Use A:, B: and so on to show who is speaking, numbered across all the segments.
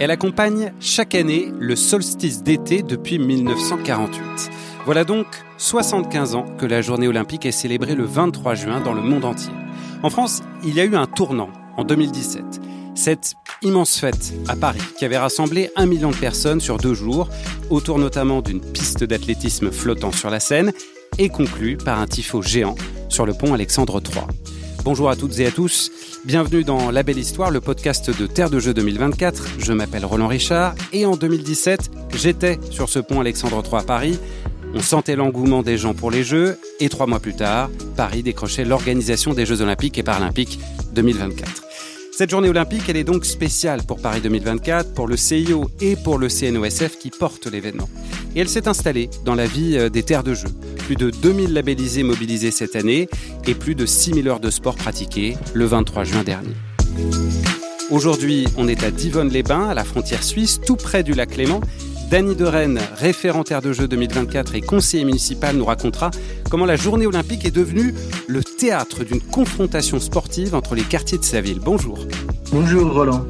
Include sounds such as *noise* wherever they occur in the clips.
A: Elle accompagne chaque année le solstice d'été depuis 1948. Voilà donc 75 ans que la journée olympique est célébrée le 23 juin dans le monde entier. En France, il y a eu un tournant en 2017. Cette immense fête à Paris qui avait rassemblé un million de personnes sur deux jours, autour notamment d'une piste d'athlétisme flottant sur la Seine, est conclue par un tifo géant sur le pont Alexandre III. Bonjour à toutes et à tous, bienvenue dans La Belle Histoire, le podcast de Terre de Jeux 2024. Je m'appelle Roland Richard et en 2017, j'étais sur ce pont Alexandre III à Paris. On sentait l'engouement des gens pour les Jeux et trois mois plus tard, Paris décrochait l'organisation des Jeux Olympiques et Paralympiques 2024. Cette journée olympique, elle est donc spéciale pour Paris 2024, pour le CIO et pour le CNOSF qui portent l'événement. Et elle s'est installée dans la vie euh, des terres de jeu. Plus de 2000 labellisés mobilisés cette année et plus de 6000 heures de sport pratiquées le 23 juin dernier. Aujourd'hui, on est à Divonne-les-Bains, à la frontière suisse, tout près du lac Léman. Dany de Rennes, référentaire de jeu 2024 et conseiller municipal, nous racontera comment la journée olympique est devenue le théâtre d'une confrontation sportive entre les quartiers de sa ville. Bonjour.
B: Bonjour Roland.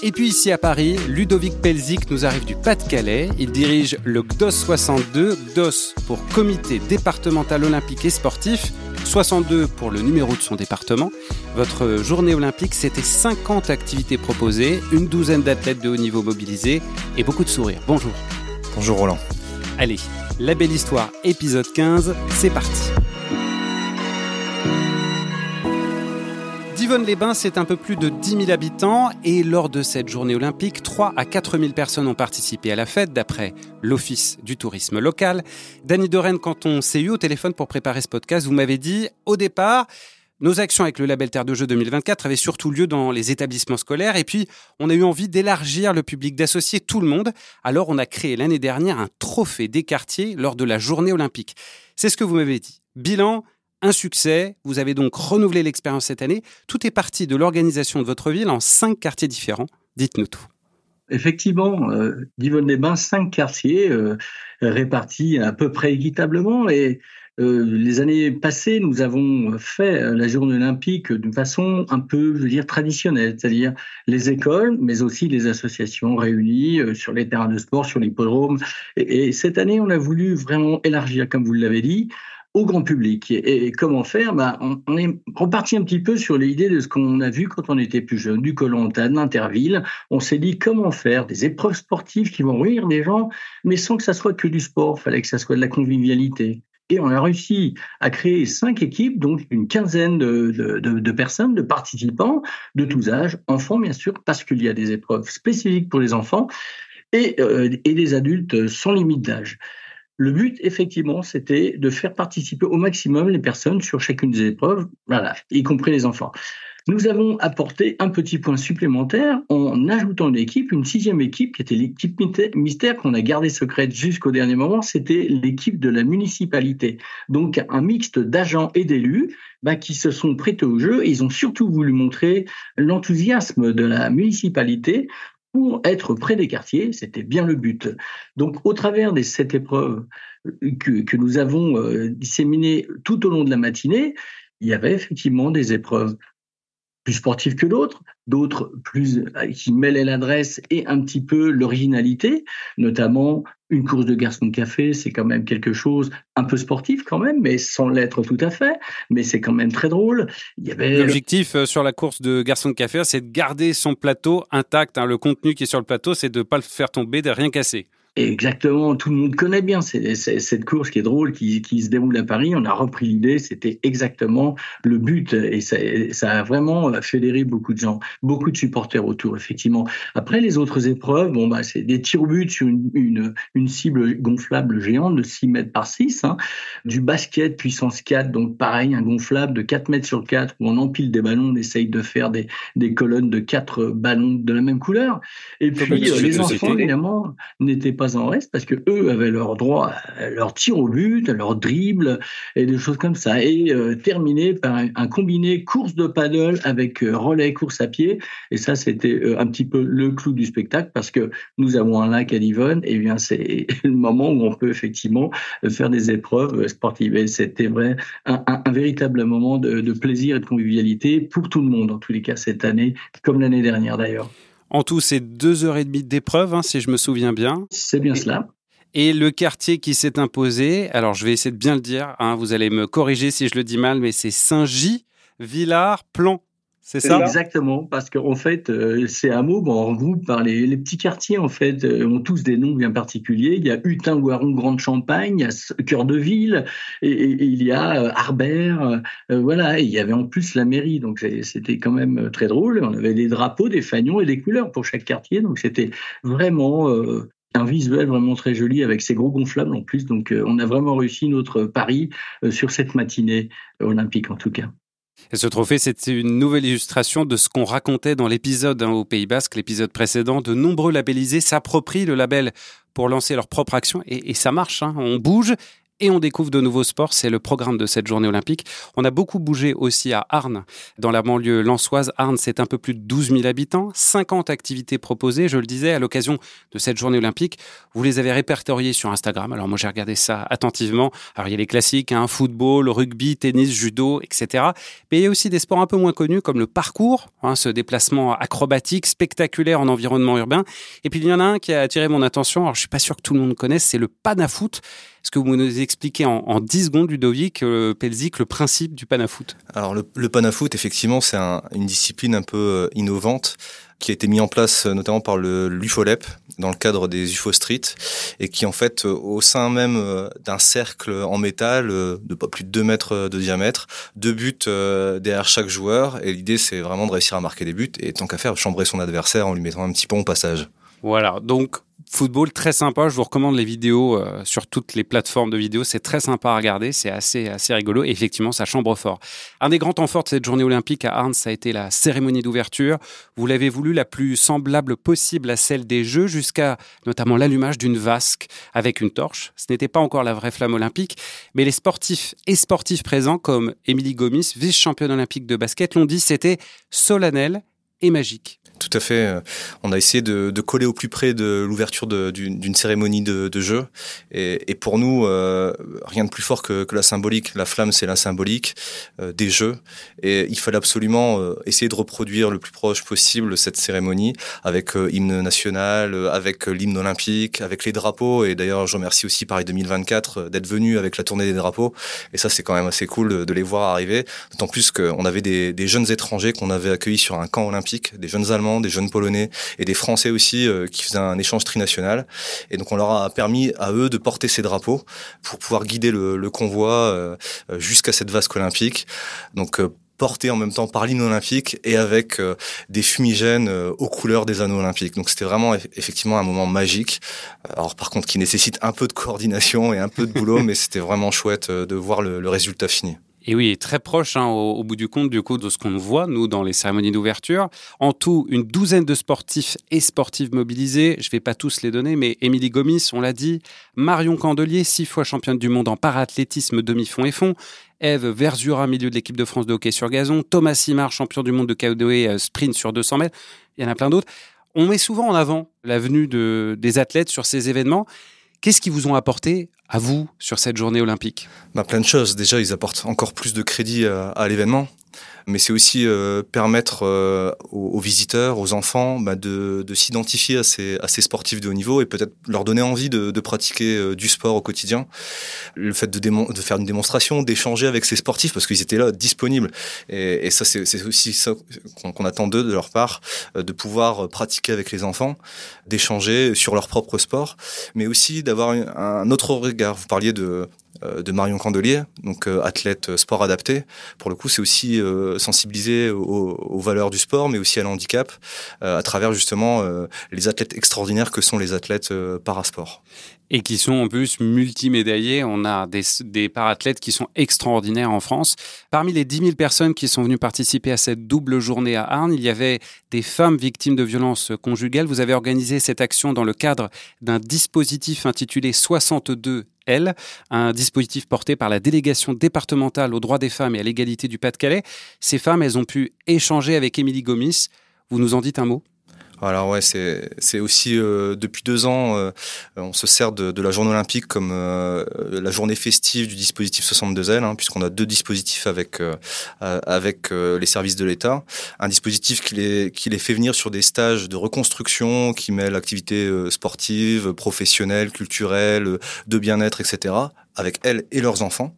A: Et puis ici à Paris, Ludovic Pelzik nous arrive du Pas-de-Calais. Il dirige le GDOS 62, GDOS pour Comité départemental olympique et sportif, 62 pour le numéro de son département. Votre journée olympique, c'était 50 activités proposées, une douzaine d'athlètes de haut niveau mobilisés et beaucoup de sourires. Bonjour.
C: Bonjour Roland.
A: Allez, la belle histoire, épisode 15, c'est parti. Divonne-les-Bains, c'est un peu plus de 10 000 habitants et lors de cette journée olympique, 3 à 4 000 personnes ont participé à la fête d'après l'Office du tourisme local. Dany Dorène, quand on s'est eu au téléphone pour préparer ce podcast, vous m'avez dit au départ, nos actions avec le label Terre de Jeux 2024 avaient surtout lieu dans les établissements scolaires et puis on a eu envie d'élargir le public, d'associer tout le monde. Alors on a créé l'année dernière un trophée des quartiers lors de la journée olympique. C'est ce que vous m'avez dit. Bilan, un succès. Vous avez donc renouvelé l'expérience cette année. Tout est parti de l'organisation de votre ville en cinq quartiers différents. Dites-nous tout.
B: Effectivement, euh, Divonne-les-Bains, cinq quartiers euh, répartis à peu près équitablement. Et euh, les années passées, nous avons fait la journée olympique d'une façon un peu, je veux dire, traditionnelle, c'est-à-dire les écoles, mais aussi les associations réunies euh, sur les terrains de sport, sur l'hippodrome. Et cette année, on a voulu vraiment élargir, comme vous l'avez dit, au grand public. Et, comment faire? Bah, on, est reparti un petit peu sur l'idée de ce qu'on a vu quand on était plus jeune, du Colanta, de l'Interville. On s'est dit comment faire des épreuves sportives qui vont rire des gens, mais sans que ça soit que du sport. Il fallait que ça soit de la convivialité. Et on a réussi à créer cinq équipes, donc une quinzaine de, personnes, de participants de tous âges, enfants bien sûr, parce qu'il y a des épreuves spécifiques pour les enfants et, euh, et des adultes sans limite d'âge. Le but, effectivement, c'était de faire participer au maximum les personnes sur chacune des épreuves, voilà, y compris les enfants. Nous avons apporté un petit point supplémentaire en ajoutant une équipe, une sixième équipe, qui était l'équipe mystère qu'on a gardée secrète jusqu'au dernier moment. C'était l'équipe de la municipalité. Donc un mixte d'agents et d'élus bah, qui se sont prêtés au jeu ils ont surtout voulu montrer l'enthousiasme de la municipalité pour être près des quartiers, c'était bien le but. Donc, au travers des sept épreuves que, que nous avons euh, disséminées tout au long de la matinée, il y avait effectivement des épreuves plus sportives que d'autres, d'autres plus euh, qui mêlaient l'adresse et un petit peu l'originalité, notamment une course de garçon de café, c'est quand même quelque chose un peu sportif quand même, mais sans l'être tout à fait, mais c'est quand même très drôle.
A: L'objectif euh, sur la course de garçon de café, c'est de garder son plateau intact. Hein. Le contenu qui est sur le plateau, c'est de ne pas le faire tomber, de rien casser.
B: Exactement, tout le monde connaît bien cette course qui est drôle, qui, se déroule à Paris. On a repris l'idée, c'était exactement le but et ça, a vraiment fédéré beaucoup de gens, beaucoup de supporters autour, effectivement. Après, les autres épreuves, bon, bah, c'est des tirs au but sur une, une, cible gonflable géante de 6 mètres par 6, hein. du basket puissance 4, donc pareil, un gonflable de 4 mètres sur 4 où on empile des ballons, on essaye de faire des, des colonnes de 4 ballons de la même couleur. Et puis, euh, les enfants, évidemment, n'étaient pas en reste parce que eux avaient leur droit à leur tir au but, à leur dribble et des choses comme ça. Et euh, terminé par un, combiné course de paddle avec euh, relais course à pied. Et ça, c'était euh, un petit peu le clou du spectacle parce que nous avons un lac à Divonne. Et bien, c'est *laughs* le moment où on peut effectivement faire des épreuves sportives. Et c'était vrai, un, véritable moment de plaisir et de convivialité pour tout le monde, en tous les cas cette année, comme l'année dernière d'ailleurs.
A: En tout, c'est deux heures et demie d'épreuve, hein, si je me souviens bien.
B: C'est bien cela.
A: Et le quartier qui s'est imposé, alors je vais essayer de bien le dire, hein, vous allez me corriger si je le dis mal, mais c'est Saint-Gy, Villars, Plan. C'est ça?
B: Exactement, parce qu'en fait, euh, ces hameaux, bon, en groupe par les, les, petits quartiers, en fait, euh, ont tous des noms bien particuliers. Il y a Hutin, Guaron, Grande Champagne, il y a Cœur de Ville, et, il y a euh, Harbert, voilà. Et il y avait en plus la mairie, donc c'était quand même très drôle. On avait des drapeaux, des fanions et des couleurs pour chaque quartier, donc c'était vraiment un visuel vraiment très joli avec ces gros gonflables en plus. Donc, on a vraiment réussi notre pari sur cette matinée olympique en tout cas.
A: Et ce trophée, c'est une nouvelle illustration de ce qu'on racontait dans l'épisode hein, au Pays Basque, l'épisode précédent. De nombreux labellisés s'approprient le label pour lancer leur propre action et, ça marche. Hein. On bouge et on découvre de nouveaux sports. C'est le programme de cette journée olympique. On a beaucoup bougé aussi à Arnes, dans la banlieue lançoise. Arnes, c'est un peu plus de 12 000 habitants, 50 activités proposées, je le disais, à l'occasion de cette journée olympique. Vous les avez répertoriées sur Instagram. Alors moi, j'ai regardé ça attentivement. Alors il y a les classiques, hein, football, rugby, tennis, judo, etc. Mais il y a aussi des sports un peu moins connus comme le parcours, hein, ce déplacement acrobatique, spectaculaire en environnement urbain. Et puis il y en a un qui a attiré mon attention. Alors je suis pas sûr que tout le monde connaisse, c'est le panafoot. Est-ce que vous nous expliquez en, en 10 secondes, Ludovic, euh, Pelzik, le principe du panafoot?
C: Alors, le, panafoot, effectivement, c'est une discipline un peu euh, innovante qui a été mis en place euh, notamment par le l'UFOLEP dans le cadre des UFO Street et qui en fait au sein même d'un cercle en métal de pas plus de 2 mètres de diamètre, deux buts derrière chaque joueur et l'idée c'est vraiment de réussir à marquer des buts et tant qu'à faire chambrer son adversaire en lui mettant un petit pont au passage.
A: Voilà, donc football très sympa. Je vous recommande les vidéos euh, sur toutes les plateformes de vidéos. C'est très sympa à regarder. C'est assez, assez rigolo. Et effectivement, ça chambre fort. Un des grands temps forts de cette journée olympique à Arnes, ça a été la cérémonie d'ouverture. Vous l'avez voulu la plus semblable possible à celle des Jeux, jusqu'à notamment l'allumage d'une vasque avec une torche. Ce n'était pas encore la vraie flamme olympique, mais les sportifs et sportifs présents, comme Émilie Gomis, vice-championne olympique de basket, l'ont dit, c'était solennel et magique.
C: Tout à fait. On a essayé de, coller au plus près de l'ouverture d'une cérémonie de, de jeu. Et, pour nous, euh, rien de plus fort que, la symbolique. La flamme, c'est la symbolique euh, des jeux. Et il fallait absolument euh, essayer de reproduire le plus proche possible cette cérémonie avec hymne national, avec l'hymne olympique, avec les drapeaux. Et d'ailleurs, je remercie aussi Paris 2024 d'être venu avec la tournée des drapeaux. Et ça, c'est quand même assez cool de, les voir arriver. D'autant plus qu'on avait des jeunes étrangers qu'on avait accueillis sur un camp olympique, des jeunes Allemands des jeunes Polonais et des Français aussi euh, qui faisaient un échange trinational. Et donc on leur a permis à eux de porter ces drapeaux pour pouvoir guider le, convoi euh, jusqu'à cette vasque olympique. Donc euh, porté en même temps par l'hymne olympique et avec des fumigènes aux couleurs des anneaux olympiques. Donc c'était vraiment effectivement un moment magique. Alors par contre qui nécessite un peu de coordination et un peu de boulot, *laughs* mais c'était vraiment chouette de voir le résultat fini.
A: Et oui, très proche hein, au, bout du compte du coup de ce qu'on voit nous dans les cérémonies d'ouverture. En tout, une douzaine de sportifs et sportives mobilisés. Je vais pas tous les donner, mais Émilie Gomis, on l'a dit, Marion Candelier, six fois championne du monde en paraathlétisme demi-fond et fond. Eve Verzura, milieu de l'équipe de France de hockey sur gazon. Thomas Simard, champion du monde de KODE sprint sur 200 mètres. Il y en a plein d'autres. On met souvent en avant la venue de, des athlètes sur ces événements. Qu'est-ce qu'ils vous ont apporté à vous sur cette journée olympique?
C: Bah, Plein de choses. Déjà, ils apportent encore plus de crédit à l'événement mais c'est aussi euh, permettre euh, aux, visiteurs, aux enfants, bah, de, de s'identifier à ces, à ces sportifs de haut niveau et peut-être leur donner envie de, de pratiquer euh, du sport au quotidien. Le fait de, de faire une démonstration, d'échanger avec ces sportifs parce qu'ils étaient là, disponibles. Et, et ça, c'est aussi ça qu'on attend d'eux, de leur part, de pouvoir pratiquer avec les enfants, d'échanger sur leur propre sport, mais aussi d'avoir un autre regard. Vous parliez de euh, de Marion Candelier, donc euh, athlète euh, sport adapté. Pour le coup, c'est aussi sensibiliser aux, valeurs du sport, mais aussi à l'handicap, à travers justement les athlètes extraordinaires que sont les athlètes parasport.
A: Et qui sont en plus multimédaillés. On a des, des parathlètes qui sont extraordinaires en France. Parmi les 10 000 personnes qui sont venues participer à cette double journée à Arnes, il y avait des femmes victimes de violences conjugales. Vous avez organisé cette action dans le cadre d'un dispositif intitulé 62 elle, un dispositif porté par la délégation départementale aux droits des femmes et à l'égalité du Pas-de-Calais. Ces femmes, elles ont pu échanger avec Émilie Gomis. Vous nous en dites un mot?
C: Alors ouais, c'est c'est aussi euh, depuis deux ans, euh, on se sert de, de, la journée olympique comme euh, la journée festive du dispositif 62L, hein, puisqu'on a deux dispositifs avec avec les services de l'État. Un dispositif qui les qui les fait venir sur des stages de reconstruction qui mêlent activités sportives, professionnelles, culturelles, de bien-être, etc. avec elles et leurs enfants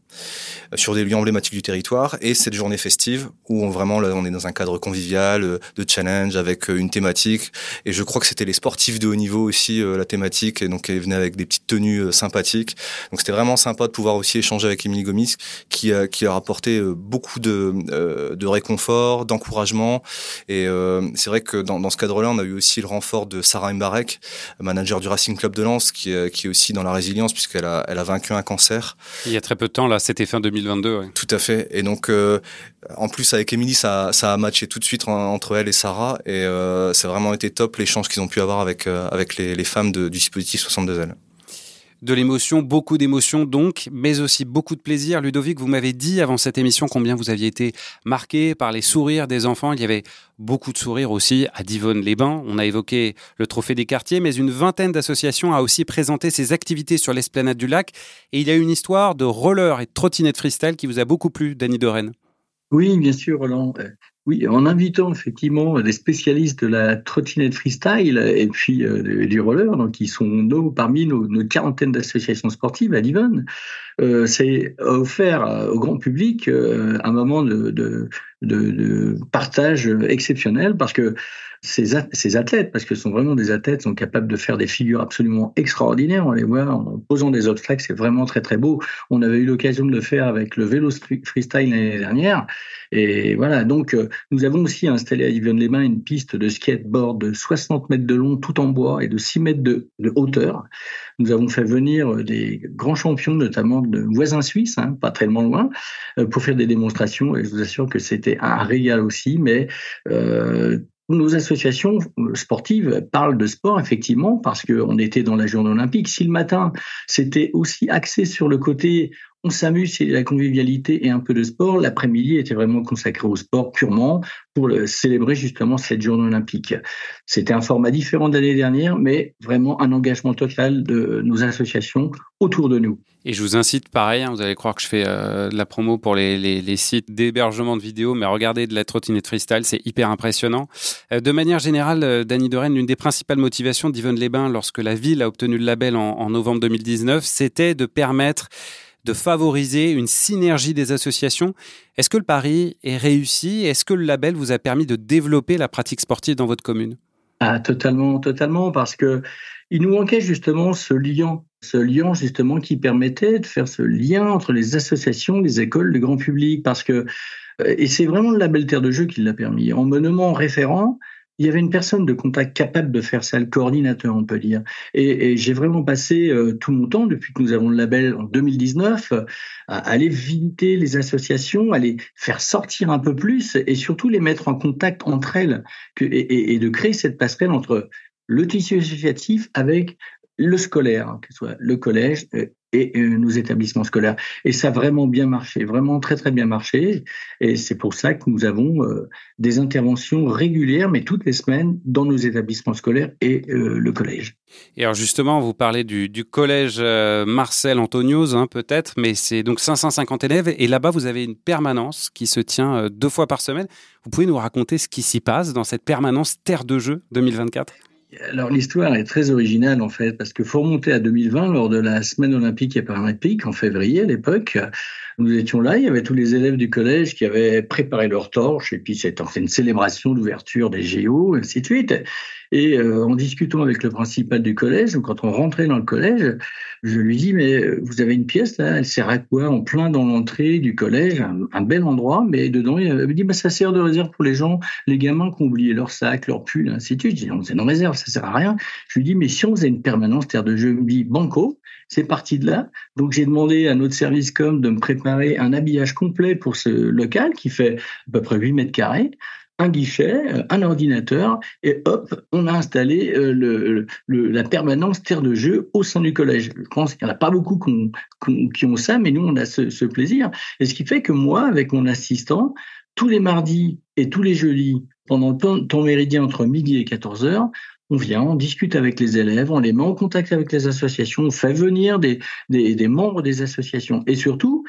C: sur des lieux emblématiques du territoire. Et cette journée festive où on vraiment on est dans un cadre convivial euh, de challenge avec euh, une thématique. Et je crois que c'était les sportifs de haut niveau aussi euh, la thématique. Et donc ils venaient avec des petites tenues sympathiques. Donc c'était vraiment sympa de pouvoir aussi échanger avec Émilie Gomis qui qui leur a apporté beaucoup de de réconfort d'encouragement. Et c'est vrai que dans, dans ce cadre-là on a eu aussi le renfort de Sarah Mbarek manager du Racing Club de Lens qui, qui est aussi dans la résilience puisqu'elle a elle a vaincu un cancer
A: il y a très peu de temps là c'était fin 2022.
C: Tout à fait. Et donc, euh, en plus, avec Émilie, ça, ça a matché tout de suite entre elle et Sarah. Et euh, c'est vraiment été top l'échange qu'ils ont pu avoir avec, euh, avec les, les femmes de, du dispositif 62L
A: de l'émotion, beaucoup d'émotions donc, mais aussi beaucoup de plaisir. Ludovic, vous m'avez dit avant cette émission combien vous aviez été marqué par les sourires des enfants. Il y avait beaucoup de sourires aussi à Divonne-les-Bains. On a évoqué le trophée des quartiers, mais une vingtaine d'associations a aussi présenté ses activités sur l'esplanade du lac. Et il y a une histoire de roller et de trottinette freestyle qui vous a beaucoup plu, Danny Dorène.
B: Oui, bien sûr, Roland. Oui, en invitant effectivement des spécialistes de la trottinette freestyle et puis euh, du roller, donc qui sont nos, parmi nos, nos quarantaine d'associations sportives à Divonne, euh, c'est offert au grand public euh, un moment de, de, de, partage exceptionnel parce que ces, ces athlètes, parce que ce sont vraiment des athlètes, sont capables de faire des figures absolument extraordinaires. On les voit en posant des obstacles, c'est vraiment très très beau. On avait eu l'occasion de le faire avec le vélo freestyle l'année dernière. Et voilà, donc euh, nous avons aussi installé à Yvonne-les-Bains une piste de skateboard de 60 mètres de long, tout en bois, et de 6 mètres de, de hauteur. Nous avons fait venir des grands champions, notamment de voisins suisses, hein, pas tellement loin, euh, pour faire des démonstrations. Et je vous assure que c'était un régal aussi, mais euh, nos associations sportives parlent de sport effectivement parce qu'on était dans la journée olympique. Si le matin c'était aussi axé sur le côté on s'amuse, c'est la convivialité et un peu de sport. L'après-midi était vraiment consacré au sport purement pour célébrer justement cette journée olympique. C'était un format différent de l'année dernière, mais vraiment un engagement total de nos associations autour de nous.
A: Et je vous incite, pareil, hein, vous allez croire que je fais euh, de la promo pour les, sites d'hébergement de vidéos, mais regardez de la trottinette freestyle, c'est hyper impressionnant. Euh, de manière générale, euh, Dany Dorène, l'une des principales motivations d'Yvonne-les-Bains lorsque la ville a obtenu le label en novembre 2019, c'était de permettre de favoriser une synergie des associations. Est-ce que le pari est réussi? Est-ce que le label vous a permis de développer la pratique sportive dans votre commune?
B: Ah, totalement, totalement, parce que il nous manquait justement ce lien, ce lien justement qui permettait de faire ce lien entre les associations, les écoles, le grand public, parce que euh, et c'est vraiment le label Terre de Jeu qui l'a permis. En me nommant référent, il y avait une personne de contact capable de faire ça, le coordinateur, on peut dire. Et, j'ai vraiment passé euh, tout mon temps, depuis que nous avons le label en 2019, à aller visiter les associations, à les faire sortir un peu plus et surtout les mettre en contact entre elles et, et de créer cette passerelle entre le tissu associatif avec le scolaire, hein, que ce soit le collège euh, et euh, nos établissements scolaires. Et ça a vraiment bien marché, vraiment très très bien marché. Et c'est pour ça que nous avons euh, des interventions régulières, mais toutes les semaines, dans nos établissements scolaires et le collège.
A: Et alors justement, vous parlez du, collège Marcel Antonios, hein, peut-être, mais c'est donc 550 élèves. Et là-bas, vous avez une permanence qui se tient deux fois par semaine. Vous pouvez nous raconter ce qui s'y passe dans cette permanence Terre de Jeu 2024
B: alors l'histoire est très originale en fait, parce que faut remonter à 2020 lors de la semaine olympique et paralympique en février à l'époque. Nous étions là, il y avait tous les élèves du collège qui avaient préparé leur torche et puis c'était une célébration d'ouverture des géos, ainsi de suite. Et euh, en discutant avec le principal du collège, quand on rentrait dans le collège, je lui dis mais euh, vous avez une pièce là, elle sert à quoi? En plein dans l'entrée du collège, un, bel endroit, mais dedans il me dit bah ça sert de réserve pour les gens, les gamins qui ont oublié leur sac, leur pull, ainsi de suite. Je dis non c'est une réserve, ça sert à rien. Je lui dis mais si on faisait une permanence terre de jeu, il me dit banco, c'est parti de là. Donc j'ai demandé à notre service com de me préparer un habillage complet pour ce local qui fait à peu près 8 mètres carrés un guichet, un ordinateur, et hop, on a installé le, la permanence terre de jeu au sein du collège. Je pense qu'il n'y en a pas beaucoup qui ont ça, mais nous, on a ce, ce plaisir. Et ce qui fait que moi, avec mon assistant, tous les mardis et tous les jeudis, pendant le temps méridien entre midi et 14 heures, on vient, on discute avec les élèves, on les met en contact avec les associations, on fait venir des, des, membres des associations. Et surtout,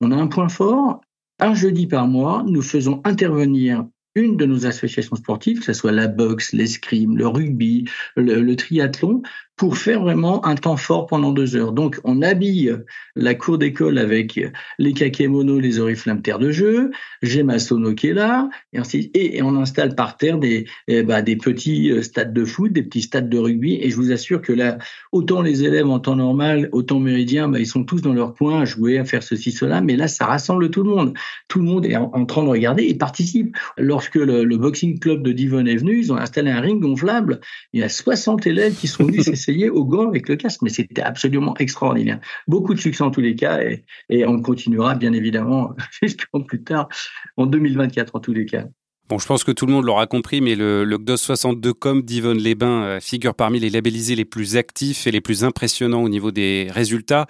B: on a un point fort, un jeudi par mois, nous faisons intervenir une de nos associations sportives, que ce soit la boxe, l'escrime, le rugby, le triathlon, pour faire vraiment un temps fort pendant deux heures. Donc, on habille la cour d'école avec les kakémonos, les oriflammes terre de jeu, j'ai ma sono qui est là, et, on installe par terre des, eh ben, petits euh, stades de foot, des petits stades de rugby, et je vous assure que là, autant les élèves en temps normal, autant méridien, ben, ils sont tous dans leur coin à jouer, à faire ceci, cela, mais là, ça rassemble tout le monde. Tout le monde est en, train de regarder et participe. Lorsque le, le, boxing club de Divon est venu, ils ont installé un ring gonflable, il y a 60 élèves qui sont venus au gant avec le casque, mais c'était absolument extraordinaire. Beaucoup de succès en tous les cas, et, on continuera bien évidemment, *laughs* j'espère plus tard, en 2024 en tous les cas.
A: Bon, je pense que tout le monde l'aura compris, mais le, le GDOS 62 com d'Yvonne Lesbains euh, figure parmi les labellisés les plus actifs et les plus impressionnants au niveau des résultats.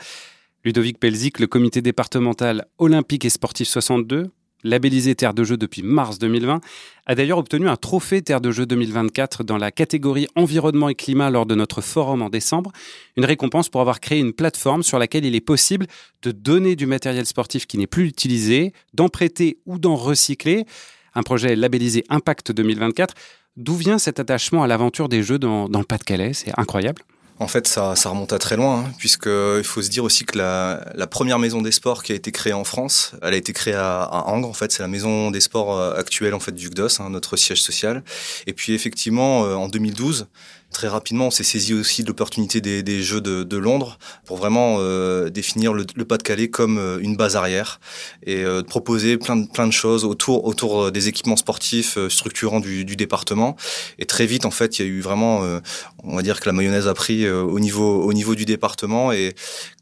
A: Ludovic Pelzic, le comité départemental olympique et sportif 62, labellisé Terre de Jeux depuis mars 2020, a d'ailleurs obtenu un trophée Terre de Jeux 2024 dans la catégorie environnement et climat lors de notre forum en décembre, une récompense pour avoir créé une plateforme sur laquelle il est possible de donner du matériel sportif qui n'est plus utilisé, d'en prêter ou d'en recycler. Un projet labellisé Impact 2024. D'où vient cet attachement à l'aventure des Jeux dans, dans le Pas-de-Calais? C'est incroyable.
C: En fait, ça, ça remonte à très loin, hein, puisqu'il faut se dire aussi que la, la, première maison des sports qui a été créée en France, elle a été créée à, à Angres. En fait, c'est la maison des sports euh, actuelle en fait du GDOS, hein, notre siège social. Et puis effectivement, euh, en 2012, Très rapidement, on s'est saisi aussi de l'opportunité des, Jeux de, Londres pour vraiment euh, définir le, Pas-de-Calais comme euh, une base arrière et euh, proposer plein de, choses autour, des équipements sportifs structurants du, département. Et très vite, en fait, il y a eu vraiment, on va dire que la mayonnaise a pris au niveau du département et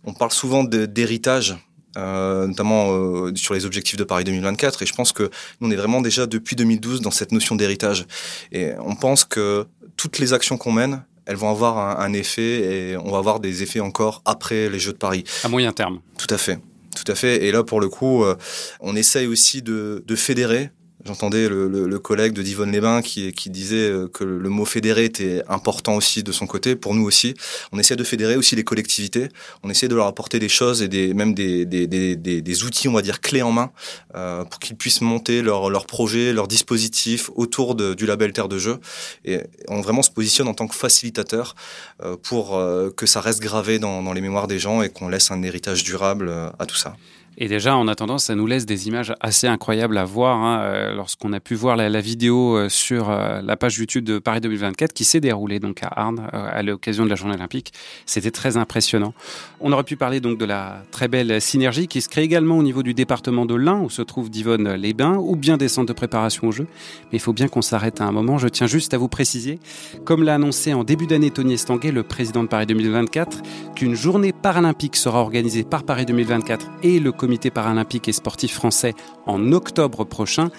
C: on parle souvent d'héritage euh, notamment euh, sur les objectifs de Paris 2024. Et je pense que nous, on est vraiment déjà depuis 2012 dans cette notion d'héritage. Et on pense que toutes les actions qu'on mène, elles vont avoir un, un, effet et on va avoir des effets encore après les Jeux de Paris.
A: À moyen terme.
C: Tout à fait. Tout à fait. Et là, pour le coup, euh, on essaye aussi de, de fédérer J'entendais le, collègue de Divonne Les qui, qui disait euh, que le mot fédérer était important aussi de son côté, pour nous aussi. On essaie de fédérer aussi les collectivités, on essaie de leur apporter des choses et même des, outils, on va dire, clés en main, euh, pour qu'ils puissent monter leurs leur projets, leurs dispositifs autour du label Terre de Jeu. Et on vraiment se positionne en tant que facilitateur euh, pour que ça reste gravé dans, les mémoires des gens et qu'on laisse un héritage durable à tout ça.
A: Et déjà, en attendant, ça nous laisse des images assez incroyables à voir. Hein, euh, lorsqu'on a pu voir la, vidéo euh, sur euh, la page YouTube de Paris 2024 qui s'est déroulée donc à Arnes à l'occasion de la journée olympique, c'était très impressionnant. On aurait pu parler donc de la très belle synergie qui se crée également au niveau du département de l'Ain où se trouve Divonne les Bains ou bien des centres de préparation au jeu. Mais il faut bien qu'on s'arrête à un moment. Je tiens juste à vous préciser, comme l'a annoncé en début d'année Tony Estanguet, le président de Paris 2024, qu'une journée paralympique sera organisée par Paris 2024 et le comité paralympique et sportif français en octobre prochain.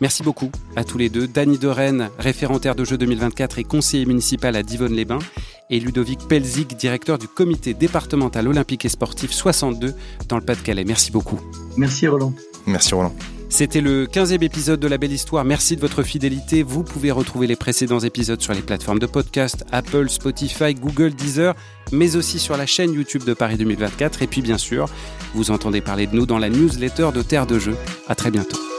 A: Merci beaucoup à tous les deux. Dany de Rennes, référentaire de Jeux 2024 et conseiller municipal à Divonne-les-Bains, et Ludovic Pelzig, directeur du comité départemental olympique et sportif 62 dans le Pas-de-Calais. Merci beaucoup.
B: Merci Roland.
C: Merci Roland.
A: C'était le 15e épisode de La Belle Histoire. Merci de votre fidélité. Vous pouvez retrouver les précédents épisodes sur les plateformes de podcast Apple, Spotify, Google, Deezer, mais aussi sur la chaîne YouTube de Paris 2024. Et puis bien sûr, vous entendez parler de nous dans la newsletter de Terre de Jeux. À très bientôt.